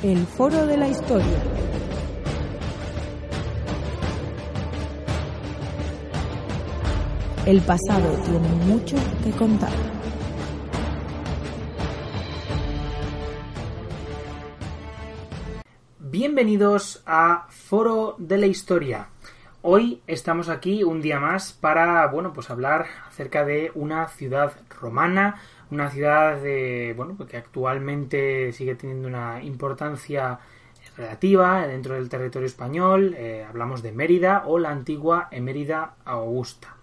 El Foro de la Historia. El pasado tiene mucho que contar. Bienvenidos a Foro de la Historia. Hoy estamos aquí un día más para, bueno, pues hablar acerca de una ciudad romana, una ciudad de, bueno, pues que actualmente sigue teniendo una importancia relativa dentro del territorio español. Eh, hablamos de Mérida o la antigua Emérida Augusta.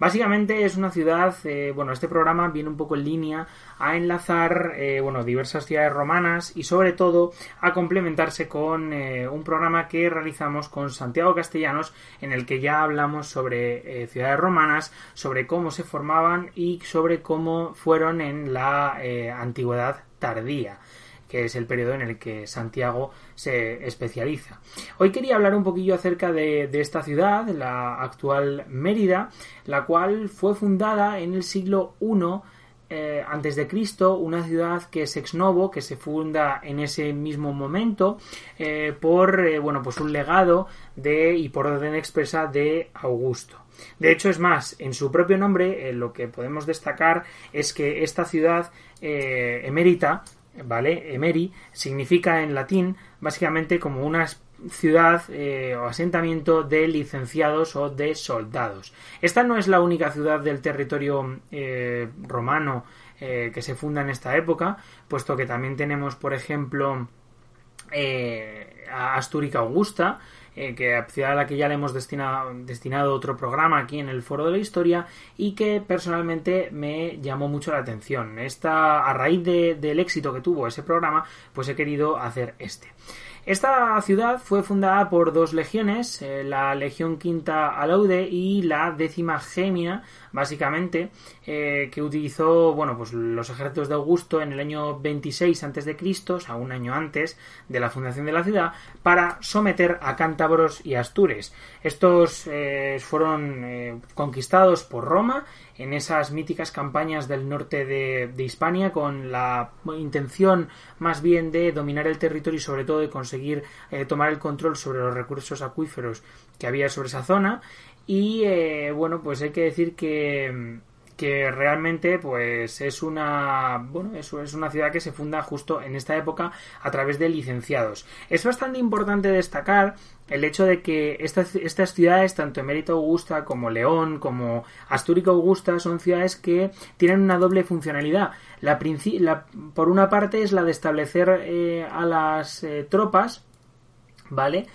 Básicamente es una ciudad, eh, bueno, este programa viene un poco en línea a enlazar, eh, bueno, diversas ciudades romanas y sobre todo a complementarse con un programa que realizamos con Santiago Castellanos en el que ya hablamos sobre ciudades romanas, sobre cómo se formaban y sobre cómo fueron en la antigüedad tardía que es el periodo en el que Santiago se especializa. Hoy quería hablar un poquillo acerca de, esta ciudad, la actual Mérida, la cual fue fundada en el siglo I eh, antes de Cristo, una ciudad que es ex novo, que se funda en ese mismo momento eh, por eh, bueno pues un legado de y por orden expresa de Augusto. De hecho, es más, en su propio nombre lo que podemos destacar es que esta ciudad emérita ¿vale? Emeri significa en latín básicamente como una ciudad eh, o asentamiento de licenciados o de soldados. Esta no es la única ciudad del territorio eh, romano eh, que se funda en esta época, puesto que también tenemos, por ejemplo, a Astúrica Augusta, eh, que a la que ya le hemos destinado, destinado otro programa aquí en el Foro de la Historia y que personalmente me llamó mucho la atención. Esta, a raíz del éxito que tuvo ese programa, pues he querido hacer este. Esta ciudad fue fundada por dos legiones, eh, la Legión Quinta Alaude y la décima Gemia, básicamente, eh, que utilizó bueno, pues los ejércitos de Augusto en el año 26 a.C., o sea, un año antes de la fundación de la ciudad, para someter a cántabros y astures. Estos eh, fueron conquistados por Roma en esas míticas campañas del norte de, Hispania con la intención más bien de dominar el territorio y sobre todo de conseguir eh, tomar el control sobre los recursos acuíferos que había sobre esa zona. Y eh, bueno pues hay que decir que que realmente pues es una bueno eso es una ciudad que se funda justo en esta época a través de licenciados. Es bastante importante destacar el hecho de que estas, estas ciudades tanto Emérito Augusta como León como Astúrica Augusta son ciudades que tienen una doble funcionalidad. La, por una parte es la de establecer eh, a las eh, tropas vale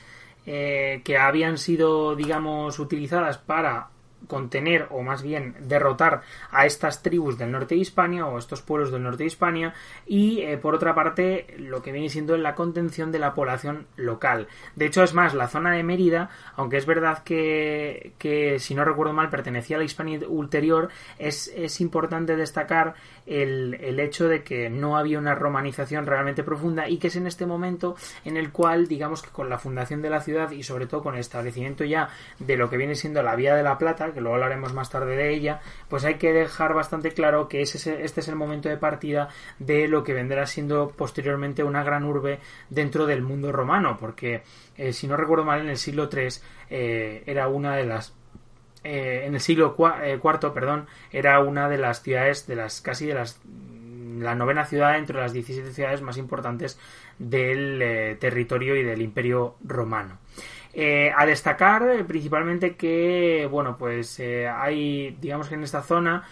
eh, que habían sido digamos utilizadas para contener o más bien derrotar a estas tribus del norte de Hispania o estos pueblos del norte de Hispania y eh, por otra parte lo que viene siendo la contención de la población local. De hecho es más, la zona de Mérida, aunque es verdad que, que si no recuerdo mal pertenecía a la Hispania ulterior, es, es importante destacar el, el, hecho de que no había una romanización realmente profunda y que es en este momento en el cual digamos que con la fundación de la ciudad y sobre todo con el establecimiento ya de lo que viene siendo la Vía de la Plata, que luego hablaremos más tarde de ella, pues hay que dejar bastante claro que este es el momento de partida de lo que vendrá siendo posteriormente una gran urbe dentro del mundo romano, porque eh, si no recuerdo mal en el siglo III eh, era una de las eh, en el siglo IV, perdón, era una de las ciudades de las casi de las la novena ciudad entre las 17 ciudades más importantes del territorio y del imperio romano. Eh, a destacar eh, principalmente que, bueno, pues eh, hay, digamos que en esta zona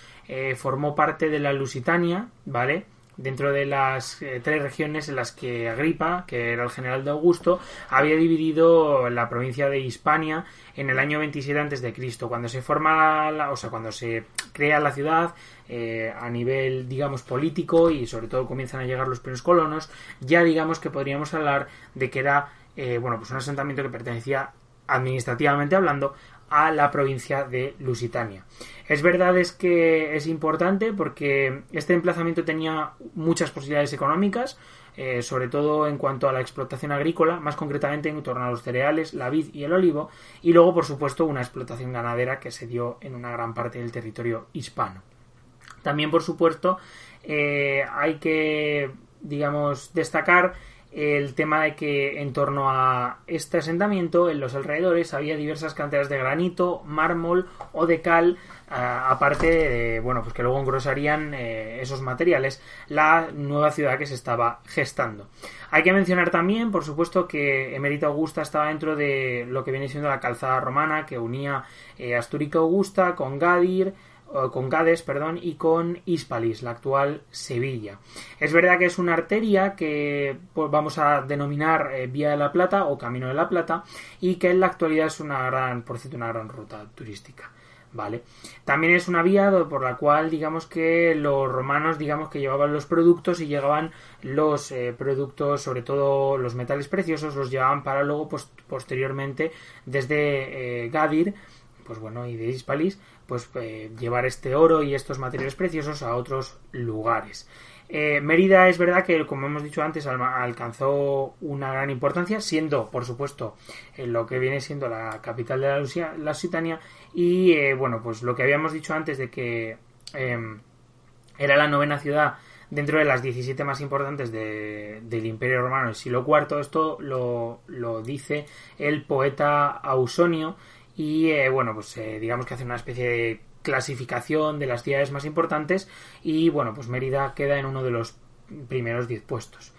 formó parte de la Lusitania, ¿vale? Dentro de las tres regiones en las que Agripa, que era el general de Augusto, había dividido la provincia de Hispania en el año 27 a.C. Cuando se forma, la, o sea, cuando se crea la ciudad, a nivel, digamos, político y sobre todo comienzan a llegar los primeros colonos, ya digamos que podríamos hablar de que era eh, bueno, pues un asentamiento que pertenecía administrativamente hablando a la provincia de Lusitania. Es verdad es que es importante porque este emplazamiento tenía muchas posibilidades económicas, eh, sobre todo en cuanto a la explotación agrícola, más concretamente en torno a los cereales, la vid y el olivo, y luego, por supuesto, una explotación ganadera que se dio en una gran parte del territorio hispano. También, por supuesto, eh, hay que, digamos, destacar el tema de que en torno a este asentamiento, en los alrededores, había diversas canteras de granito, mármol o de cal, aparte de, bueno, pues que luego engrosarían eh, esos materiales la nueva ciudad que se estaba gestando. Hay que mencionar también, por supuesto, que Emerita Augusta estaba dentro de lo que viene siendo la calzada romana que unía eh, Asturica Augusta con Gadir, con Gades, perdón, y con Hispalis, la actual Sevilla. Es verdad que es una arteria que pues, vamos a denominar eh, Vía de la Plata o Camino de la Plata y que en la actualidad es una gran, por cierto, una gran ruta turística. ¿Vale? También es una vía por la cual, digamos que los romanos, digamos que llevaban los productos y llegaban los eh, productos, sobre todo los metales preciosos, los llevaban para luego, pues, posteriormente, desde eh, Gadir, pues bueno, y de Hispalis, pues eh, llevar este oro y estos materiales preciosos a otros lugares. Eh, Mérida es verdad que, como hemos dicho antes, alcanzó una gran importancia, siendo, por supuesto, en lo que viene siendo la capital de la, Lucia, la Lusitania, y eh, bueno, pues lo que habíamos dicho antes de que em, era la novena ciudad dentro de las 17 más importantes del Imperio Romano del siglo IV, esto lo dice el poeta Ausonio, y eh, bueno, pues eh, digamos que hace una especie de clasificación de las ciudades más importantes y bueno, pues Mérida queda en uno de los primeros 10 puestos.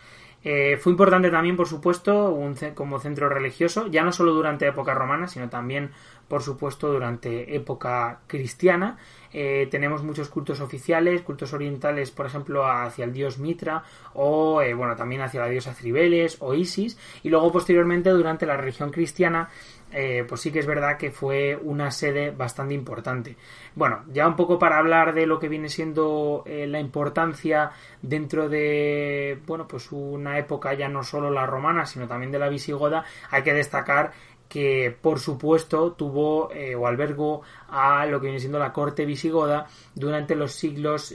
Eh, fue importante también, por supuesto, un, como centro religioso, ya no solo durante época romana, sino también, por supuesto, durante época cristiana. tenemos muchos cultos oficiales, cultos orientales, por ejemplo, hacia el dios Mitra, o bueno, también hacia la diosa Cibeles o Isis, y luego posteriormente, durante la religión cristiana, eh, pues sí que es verdad que fue una sede bastante importante. Bueno, ya un poco para hablar de lo que viene siendo eh, la importancia dentro de, bueno, pues una época ya no solo la romana, sino también de la visigoda, hay que destacar que por supuesto tuvo eh, o albergó a lo que viene siendo la corte visigoda durante los siglos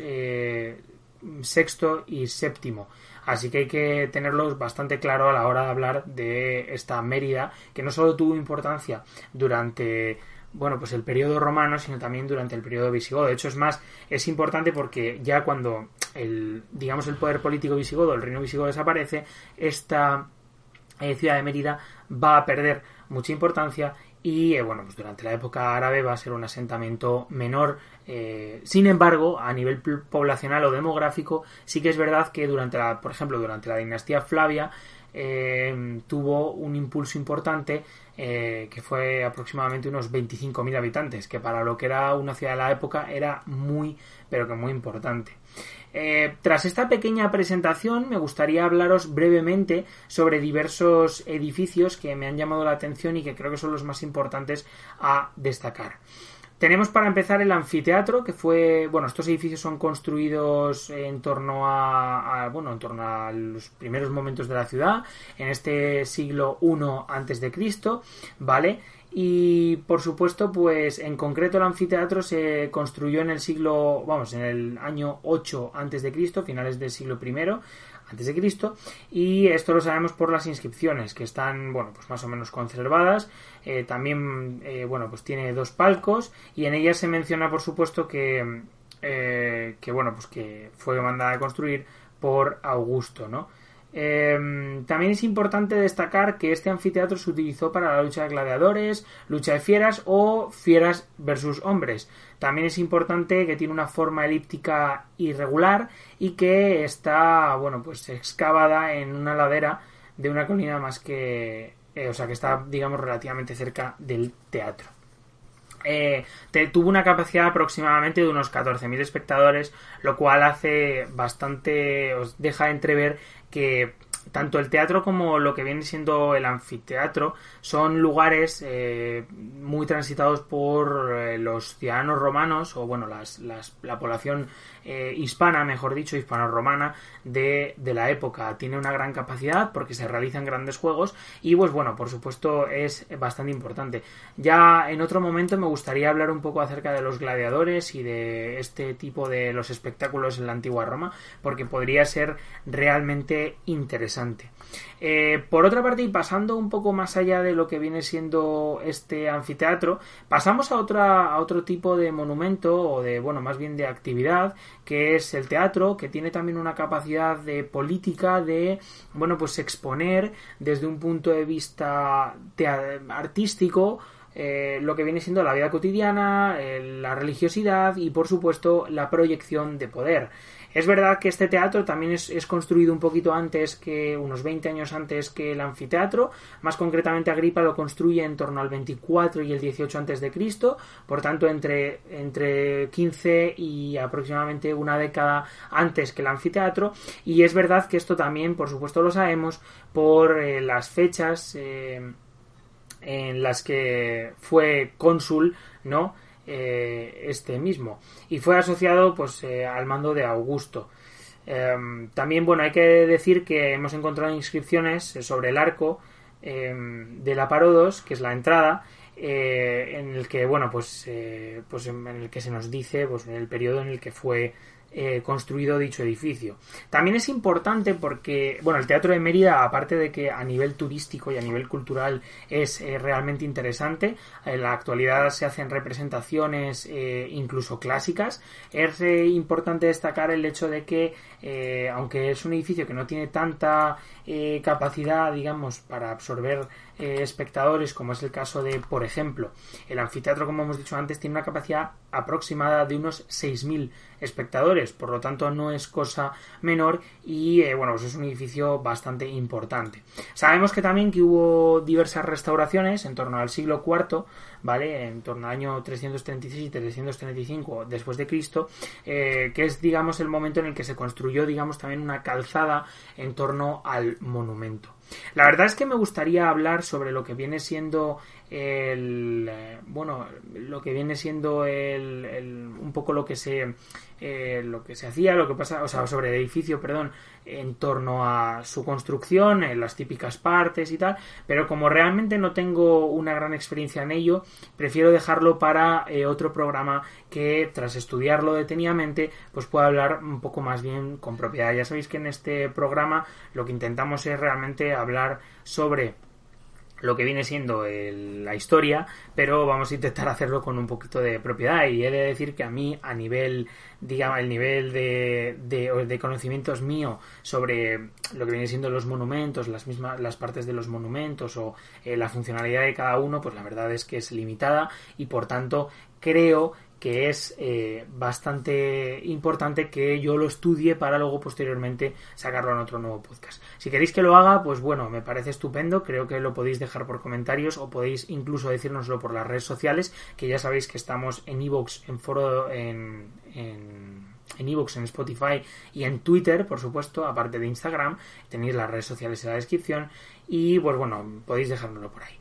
sexto y séptimo. Así que hay que tenerlos bastante claro a la hora de hablar de esta Mérida, que no solo tuvo importancia durante bueno, pues el periodo romano, sino también durante el periodo visigodo. De hecho, es más, es importante porque ya cuando el, digamos, el poder político visigodo, el reino visigodo desaparece, esta eh, ciudad de Mérida va a perder mucha importancia y eh, bueno, pues durante la época árabe va a ser un asentamiento menor. Eh, sin embargo, a nivel poblacional o demográfico, sí que es verdad que durante la, por ejemplo, durante la dinastía Flavia eh, tuvo un impulso importante que fue aproximadamente unos 25.000 habitantes, que para lo que era una ciudad de la época era muy, pero que muy importante. Eh, tras esta pequeña presentación me gustaría hablaros brevemente sobre diversos edificios que me han llamado la atención y que creo que son los más importantes a destacar. Tenemos para empezar el anfiteatro, que fue, bueno, estos edificios son construidos en torno a, bueno, en torno a los primeros momentos de la ciudad, en este siglo I antes de Cristo, ¿vale? Y por supuesto, pues en concreto el anfiteatro se construyó en el siglo, vamos, en el año 8 antes de Cristo, finales del siglo I antes de Cristo, y esto lo sabemos por las inscripciones que están, bueno, pues más o menos conservadas. Eh, también, eh, bueno, pues tiene dos palcos y en ellas se menciona, por supuesto, que, eh, que bueno, pues que fue mandada a construir por Augusto, ¿no? Em, también es importante destacar que este anfiteatro se utilizó para la lucha de gladiadores, lucha de fieras o fieras versus hombres. También es importante que tiene una forma elíptica irregular y que está, bueno, pues excavada en una ladera de una colina más que, eh, o sea, que está, digamos, relativamente cerca del teatro. Eh, tuvo una capacidad aproximadamente de unos 14.000 espectadores, lo cual hace bastante, os deja entrever que tanto el teatro como lo que viene siendo el anfiteatro son lugares eh, muy transitados por eh, los ciudadanos romanos o bueno las, la población eh, hispana mejor dicho hispano-romana de, de, la época. Tiene una gran capacidad porque se realizan grandes juegos y pues bueno por supuesto es bastante importante. Ya en otro momento me gustaría hablar un poco acerca de los gladiadores y de este tipo de los espectáculos en la antigua Roma porque podría ser realmente interesante Eh, por otra parte, y pasando un poco más allá de lo que viene siendo este anfiteatro, pasamos a, otra, a otro tipo de monumento, o de, bueno, más bien de actividad, que es el teatro, que tiene también una capacidad de política de, bueno, pues exponer desde un punto de vista artístico, eh, lo que viene siendo la vida cotidiana, eh, la religiosidad y por supuesto la proyección de poder. Es verdad que este teatro también es, construido un poquito antes que, unos 20 años antes que el anfiteatro, más concretamente Agripa lo construye en torno al 24 y el 18 antes de Cristo, por tanto entre, entre 15 y aproximadamente una década antes que el anfiteatro, y es verdad que esto también, por supuesto, lo sabemos por eh, las fechas en las que fue cónsul, ¿no? Eh, este mismo. Y fue asociado, pues, eh, al mando de Augusto. Em, también, bueno, hay que decir que hemos encontrado inscripciones sobre el arco em, de la Parodos, que es la entrada, eh, en el que, bueno, pues, pues en el que se nos dice, pues, el periodo en el que fue eh, construido dicho edificio. También es importante porque, bueno, el Teatro de Mérida, aparte de que a nivel turístico y a nivel cultural es eh, realmente interesante, en la actualidad se hacen representaciones eh, incluso clásicas, es importante destacar el hecho de que, aunque es un edificio que no tiene tanta capacidad, digamos, para absorber espectadores, como es el caso de, por ejemplo, el anfiteatro, como hemos dicho antes, tiene una capacidad aproximada de unos 6.000 espectadores, por lo tanto no es cosa menor y eh, bueno, pues es un edificio bastante importante. Sabemos que también que hubo diversas restauraciones en torno al siglo IV, ¿vale? En torno al año 336 y 335 después de Cristo, eh, que es digamos el momento en el que se construyó digamos también una calzada en torno al monumento. La verdad es que me gustaría hablar sobre lo que viene siendo el eh, bueno lo que viene siendo el, un poco lo que se eh, lo que se hacía lo que pasa o sea sobre el edificio perdón en torno a su construcción en las típicas partes y tal pero como realmente no tengo una gran experiencia en ello prefiero dejarlo para eh, otro programa que tras estudiarlo detenidamente pues pueda hablar un poco más bien con propiedad. Ya sabéis que en este programa lo que intentamos es realmente hablar sobre lo que viene siendo la historia, pero vamos a intentar hacerlo con un poquito de propiedad. Y he de decir que a mí, a nivel, digamos, el nivel de, de, conocimientos mío sobre lo que viene siendo los monumentos, las mismas, las partes de los monumentos o eh, la funcionalidad de cada uno, pues la verdad es que es limitada y por tanto creo que es eh, bastante importante que yo lo estudie para luego posteriormente sacarlo en otro nuevo podcast. Si queréis que lo haga, pues bueno, me parece estupendo, creo que lo podéis dejar por comentarios o podéis incluso decírnoslo por las redes sociales, que ya sabéis que estamos en iVoox, en foro, en, en en Evox, en Spotify y en Twitter, por supuesto, aparte de Instagram. Tenéis las redes sociales en la descripción y pues bueno, podéis dejármelo por ahí.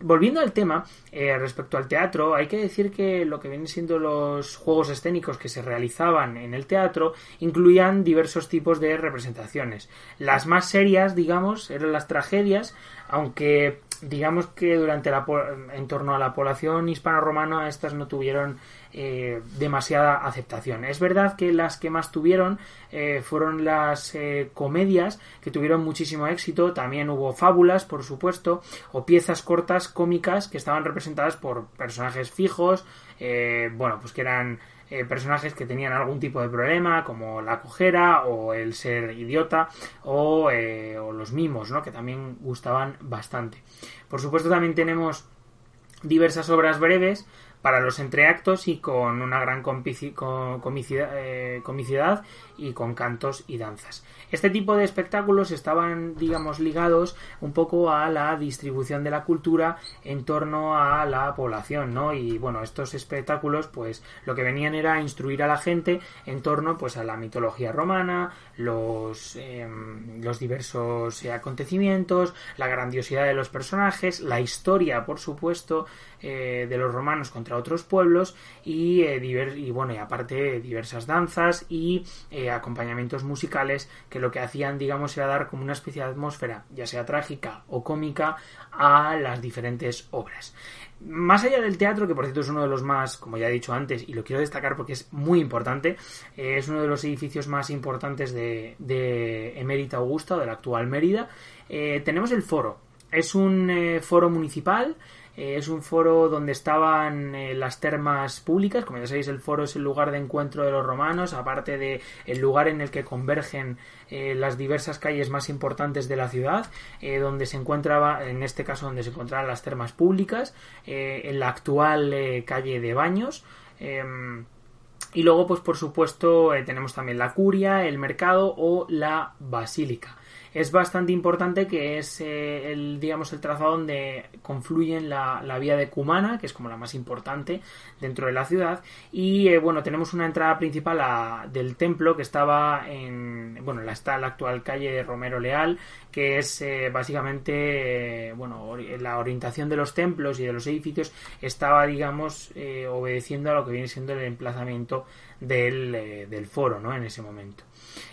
Volviendo al tema, eh, respecto al teatro, hay que decir que lo que vienen siendo los juegos escénicos que se realizaban en el teatro incluían diversos tipos de representaciones. Las más serias, digamos, eran las tragedias, aunque digamos que durante la en torno a la población hispano-romana estas no tuvieron eh, demasiada aceptación. Es verdad que las que más tuvieron eh, fueron las eh, comedias que tuvieron muchísimo éxito, también hubo fábulas, por supuesto, o piezas cortas cómicas que estaban representadas por personajes fijos, bueno, pues que eran personajes que tenían algún tipo de problema, como la cojera o el ser idiota o, o los mimos, ¿no? que también gustaban bastante. Por supuesto también tenemos diversas obras breves para los entreactos y con una gran eh, comicidad, y con cantos y danzas. Este tipo de espectáculos estaban, digamos, ligados un poco a la distribución de la cultura en torno a la población, ¿no? Y bueno, estos espectáculos, pues, lo que venían era instruir a la gente en torno, pues, a la mitología romana, los, em, los diversos acontecimientos, la grandiosidad de los personajes, la historia, por supuesto, eh, de los romanos contra otros pueblos y, y bueno, y aparte diversas danzas y acompañamientos musicales que lo que hacían, digamos, era dar como una especie de atmósfera, ya sea trágica o cómica, a las diferentes obras. Más allá del teatro, que por cierto es uno de los más, como ya he dicho antes, y lo quiero destacar porque es muy importante, eh, es uno de los edificios más importantes de, de Emérita Augusta, de la actual Mérida, eh, tenemos el foro. Es un eh, foro municipal eh, es un foro donde estaban eh, las termas públicas. Como ya sabéis, el foro es el lugar de encuentro de los romanos, aparte de el lugar en el que convergen eh, las diversas calles más importantes de la ciudad, donde se encontraba, en este caso, donde se encontraban las termas públicas, en la actual calle de Baños. Em, y luego, pues por supuesto, tenemos también la curia, el mercado o la basílica es bastante importante que es eh, el digamos el trazado donde confluyen la, vía de Cumana que es como la más importante dentro de la ciudad. Y eh, bueno tenemos una entrada principal del templo que estaba en bueno la está la actual calle de Romero Leal que es eh, básicamente bueno la orientación de los templos y de los edificios estaba digamos obedeciendo a lo que viene siendo el emplazamiento del, del foro no en ese momento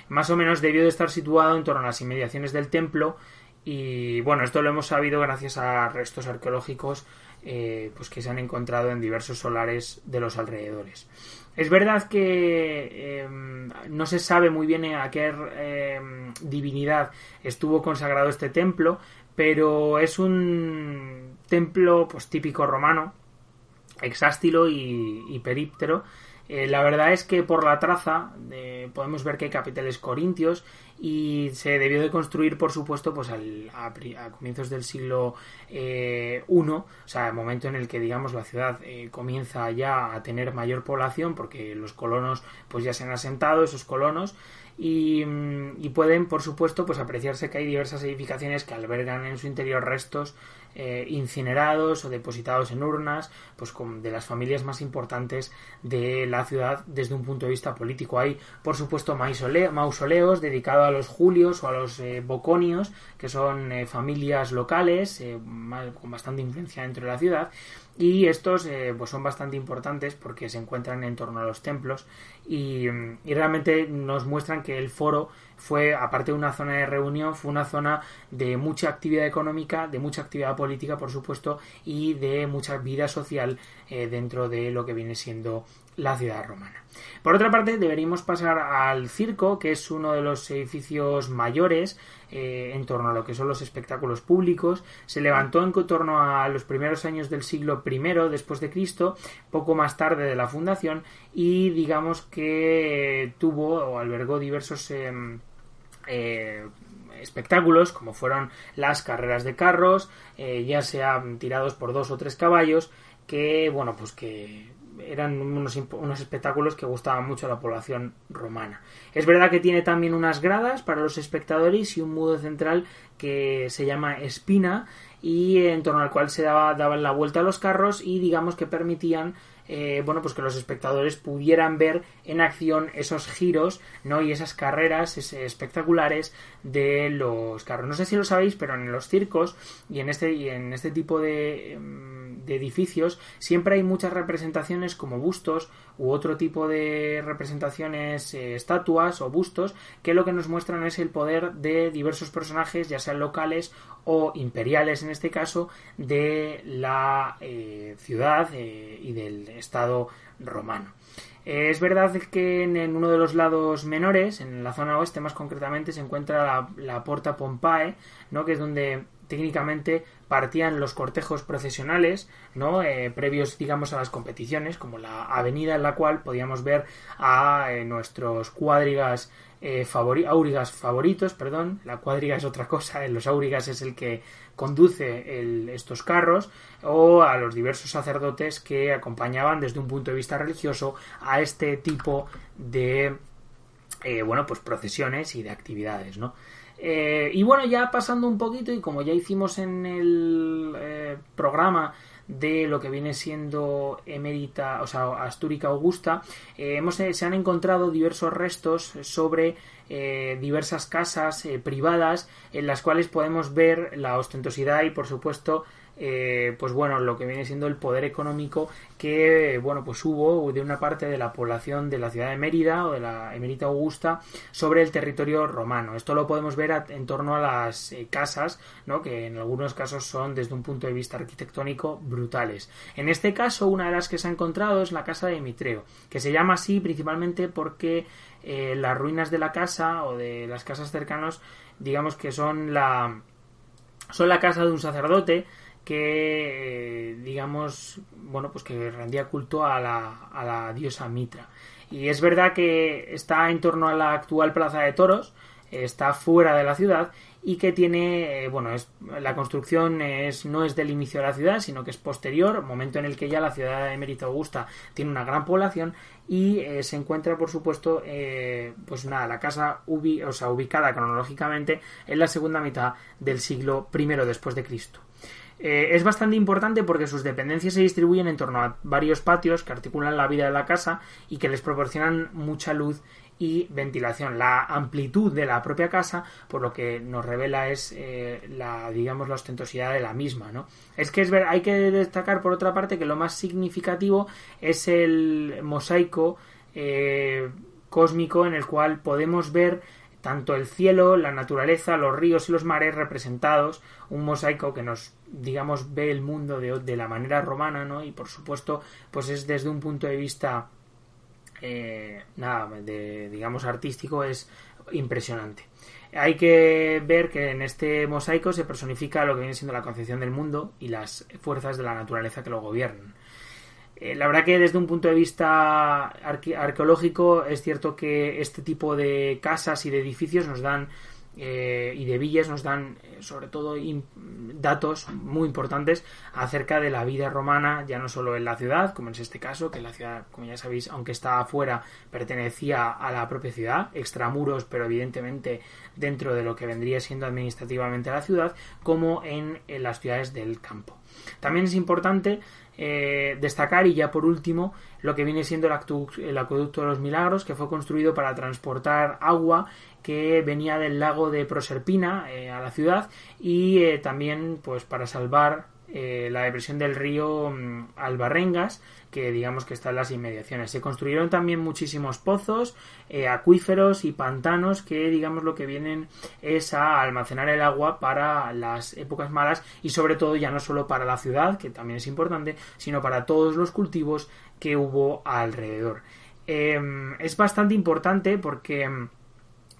más o menos debió de estar situado en torno a las inmediaciones del templo y bueno, esto lo hemos sabido gracias a restos arqueológicos eh, pues que se han encontrado en diversos solares de los alrededores. Es verdad que em, no se sabe muy bien a qué em, divinidad estuvo consagrado este templo, pero es un templo pues típico romano, exástilo y, y períptero, eh, la verdad es que por la traza podemos ver que hay capiteles corintios y se debió de construir, por supuesto, pues al, a, comienzos del siglo I, eh, o sea, el momento en el que, digamos, la ciudad eh, comienza ya a tener mayor población, porque los colonos, pues ya se han asentado, esos colonos, y, pueden, por supuesto, pues apreciarse que hay diversas edificaciones que albergan en su interior restos eh, incinerados o depositados en urnas, pues de las familias más importantes de la ciudad desde un punto de vista político. Hay, por supuesto, mausoleos dedicados a los julios o a los eh, boconios, que son eh, familias locales con bastante influencia dentro de la ciudad. Y estos pues son bastante importantes porque se encuentran en torno a los templos y, y realmente nos muestran que el foro fue, aparte de una zona de reunión, fue una zona de mucha actividad económica, de mucha actividad política, por supuesto, y de mucha vida social eh, dentro de lo que viene siendo la ciudad romana. Por otra parte, deberíamos pasar al circo, que es uno de los edificios mayores eh, en torno a lo que son los espectáculos públicos. Se levantó en torno a los primeros años del siglo I después de Cristo, poco más tarde de la fundación, y digamos que tuvo o albergó diversos em, eh, espectáculos como fueron las carreras de carros, eh, ya sean tirados por dos o tres caballos, que bueno, pues que eran unos, unos, espectáculos que gustaban mucho a la población romana. Es verdad que tiene también unas gradas para los espectadores y un mudo central que se llama espina y en torno al cual se daba, daban la vuelta a los carros y digamos que permitían eh, bueno, pues que los espectadores pudieran ver en acción esos giros, ¿no? Y esas carreras espectaculares de los carros. No sé si lo sabéis, pero en los circos y en este, y en este tipo de, em, de edificios siempre hay muchas representaciones como bustos u otro tipo de representaciones, eh, estatuas o bustos, que lo que nos muestran es el poder de diversos personajes, ya sean locales o imperiales en este caso, de la eh, ciudad y del Estado romano. Es verdad que en, uno de los lados menores, en la zona oeste más concretamente, se encuentra la, la Porta Pompae, ¿no? que es donde técnicamente partían los cortejos procesionales, ¿no? Eh, previos, digamos, a las competiciones, como la avenida en la cual podíamos ver a eh, nuestros cuadrigas eh, aurigas favoritos, perdón, la cuadriga es otra cosa, los aurigas es el que conduce estos carros, o a los diversos sacerdotes que acompañaban desde un punto de vista religioso a este tipo de, bueno, pues procesiones y de actividades, ¿no? Eh, y bueno, ya pasando un poquito, y como ya hicimos en el eh, programa de lo que viene siendo Emérita, o sea, Astúrica Augusta, eh, hemos, se han encontrado diversos restos sobre diversas casas privadas en las cuales podemos ver la ostentosidad y, por supuesto, eh, pues bueno, lo que viene siendo el poder económico que, bueno, pues hubo de una parte de la población de la ciudad de Mérida o de la Emerita Augusta sobre el territorio romano. Esto lo podemos ver en torno a las eh, casas, ¿no? que en algunos casos son desde un punto de vista arquitectónico brutales. En este caso, una de las que se ha encontrado es la casa de Mitreo, que se llama así principalmente porque eh, las ruinas de la casa o de las casas cercanas, digamos que son la son la casa de un sacerdote que digamos bueno pues que rendía culto a la, a la diosa Mitra y es verdad que está en torno a la actual plaza de toros está fuera de la ciudad y que tiene, eh, bueno, es, la construcción es, no es del inicio de la ciudad, sino que es posterior, momento en el que ya la ciudad de Mérida Augusta tiene una gran población y eh, se encuentra, por supuesto, eh, pues nada, la casa ubi, o sea, ubicada cronológicamente en la segunda mitad del siglo I después de Cristo. Es bastante importante porque sus dependencias se distribuyen en torno a varios patios que articulan la vida de la casa y que les proporcionan mucha luz y ventilación. La amplitud de la propia casa, por lo que nos revela es eh, la, digamos, la ostentosidad de la misma, ¿no? Es que es ver, hay que destacar por otra parte que lo más significativo es el mosaico eh, cósmico en el cual podemos ver tanto el cielo, la naturaleza, los ríos y los mares representados, un mosaico que nos, digamos, ve el mundo de, de la manera romana, ¿no? Y por supuesto, pues es desde un punto de vista eh, nada, de, digamos, artístico es impresionante. Hay que ver que en este mosaico se personifica lo que viene siendo la concepción del mundo y las fuerzas de la naturaleza que lo gobiernan. Eh, la verdad que desde un punto de vista arqueológico es cierto que este tipo de casas y de edificios nos dan eh, y de villas nos dan eh, sobre todo datos muy importantes acerca de la vida romana, ya no solo en la ciudad, como es este caso, que la ciudad, como ya sabéis, aunque estaba afuera, pertenecía a la propia ciudad, extramuros, pero evidentemente dentro de lo que vendría siendo administrativamente la ciudad, como en, las ciudades del campo. También es importante eh, destacar, y ya por último, lo que viene siendo el, el, acueducto de los milagros, que fue construido para transportar agua que venía del lago de Proserpina eh, a la ciudad y eh, también pues para salvar eh, la depresión del río mm, Albarrengas que digamos que está en las inmediaciones. Se construyeron también muchísimos pozos, acuíferos y pantanos que digamos lo que vienen es a almacenar el agua para las épocas malas y sobre todo ya no solo para la ciudad, que también es importante, sino para todos los cultivos que hubo alrededor. Em, es bastante importante porque em,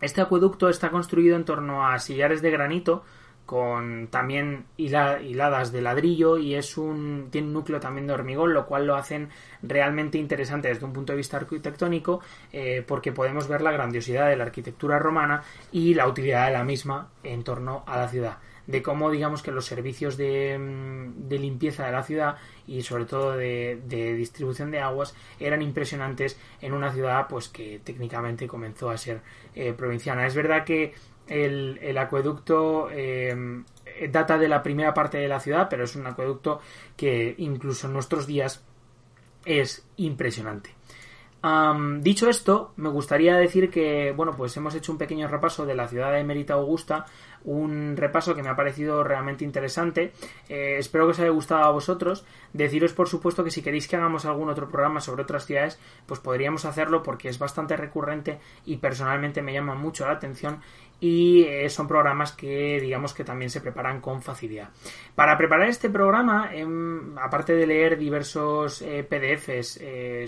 este acueducto está construido en torno a sillares de granito con también hiladas de ladrillo y es un tiene un núcleo también de hormigón lo cual lo hacen realmente interesante desde un punto de vista arquitectónico eh, porque podemos ver la grandiosidad de la arquitectura romana y la utilidad de la misma en torno a la ciudad de cómo digamos que los servicios de, mm, limpieza de la ciudad y sobre todo de, distribución de aguas eran impresionantes en una ciudad pues que técnicamente comenzó a ser eh, provinciana. Es verdad que el, acueducto eh, data de la primera parte de la ciudad, pero es un acueducto que incluso en nuestros días es impresionante dicho esto, me gustaría decir que, bueno, pues hemos hecho un pequeño repaso de la ciudad de Mérida Augusta, un repaso que me ha parecido realmente interesante. Eh, espero que os haya gustado a vosotros. Deciros, por supuesto, que si queréis que hagamos algún otro programa sobre otras ciudades, pues podríamos hacerlo porque es bastante recurrente y personalmente me llama mucho la atención y eh, son programas que digamos que también se preparan con facilidad. Para preparar este programa, em, aparte de leer diversos eh, PDFs,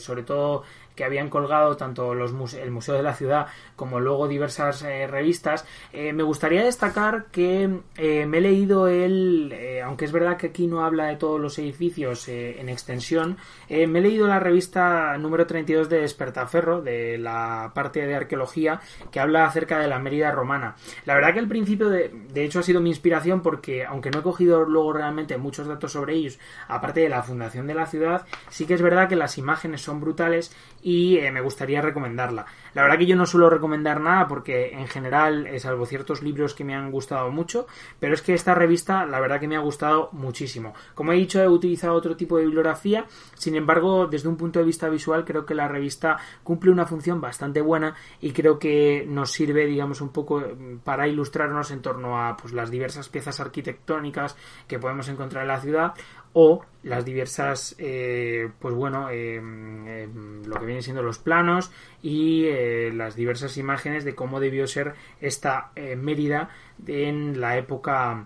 sobre todo que habían colgado tanto los el Museo de la Ciudad como luego diversas revistas, me gustaría destacar que me he leído el, aunque es verdad que aquí no habla de todos los edificios en extensión, me he leído la revista número 32 de Despertaferro, de la parte de arqueología, que habla acerca de la Mérida romana. La verdad que al principio, de, de hecho, ha sido mi inspiración porque, aunque no he cogido luego realmente muchos datos sobre ellos, aparte de la fundación de la ciudad, sí que es verdad que las imágenes son brutales y eh, me gustaría recomendarla. La verdad que yo no suelo recomendar nada porque en general, eh, salvo ciertos libros que me han gustado mucho, pero es que esta revista la verdad que me ha gustado muchísimo. Como he dicho, he utilizado otro tipo de bibliografía, sin embargo, desde un punto de vista visual creo que la revista cumple una función bastante buena y creo que nos sirve, digamos, un poco para ilustrarnos en torno a pues, las diversas piezas arquitectónicas que podemos encontrar en la ciudad o las diversas, eh, pues bueno, em, em, lo que vienen siendo los planos y eh, las diversas imágenes de cómo debió ser esta eh, Mérida en la época,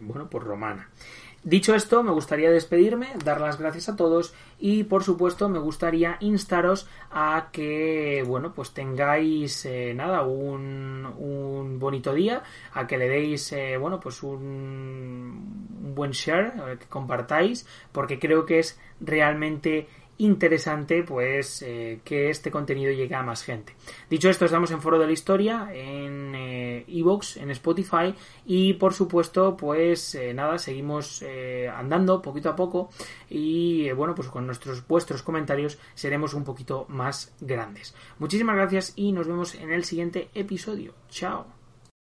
bueno, pues romana. Dicho esto, me gustaría despedirme, dar las gracias a todos y por supuesto me gustaría instaros a que, bueno, pues tengáis, eh, nada, un, un, bonito día, a que le deis, eh, bueno, pues un, un buen share, que compartáis, porque creo que es realmente interesante pues eh, que este contenido llegue a más gente. Dicho esto, estamos en Foro de la Historia, en Evox, en Spotify y por supuesto pues eh, nada, seguimos eh, andando poquito a poco y bueno pues con nuestros vuestros comentarios seremos un poquito más grandes. Muchísimas gracias y nos vemos en el siguiente episodio. Chao.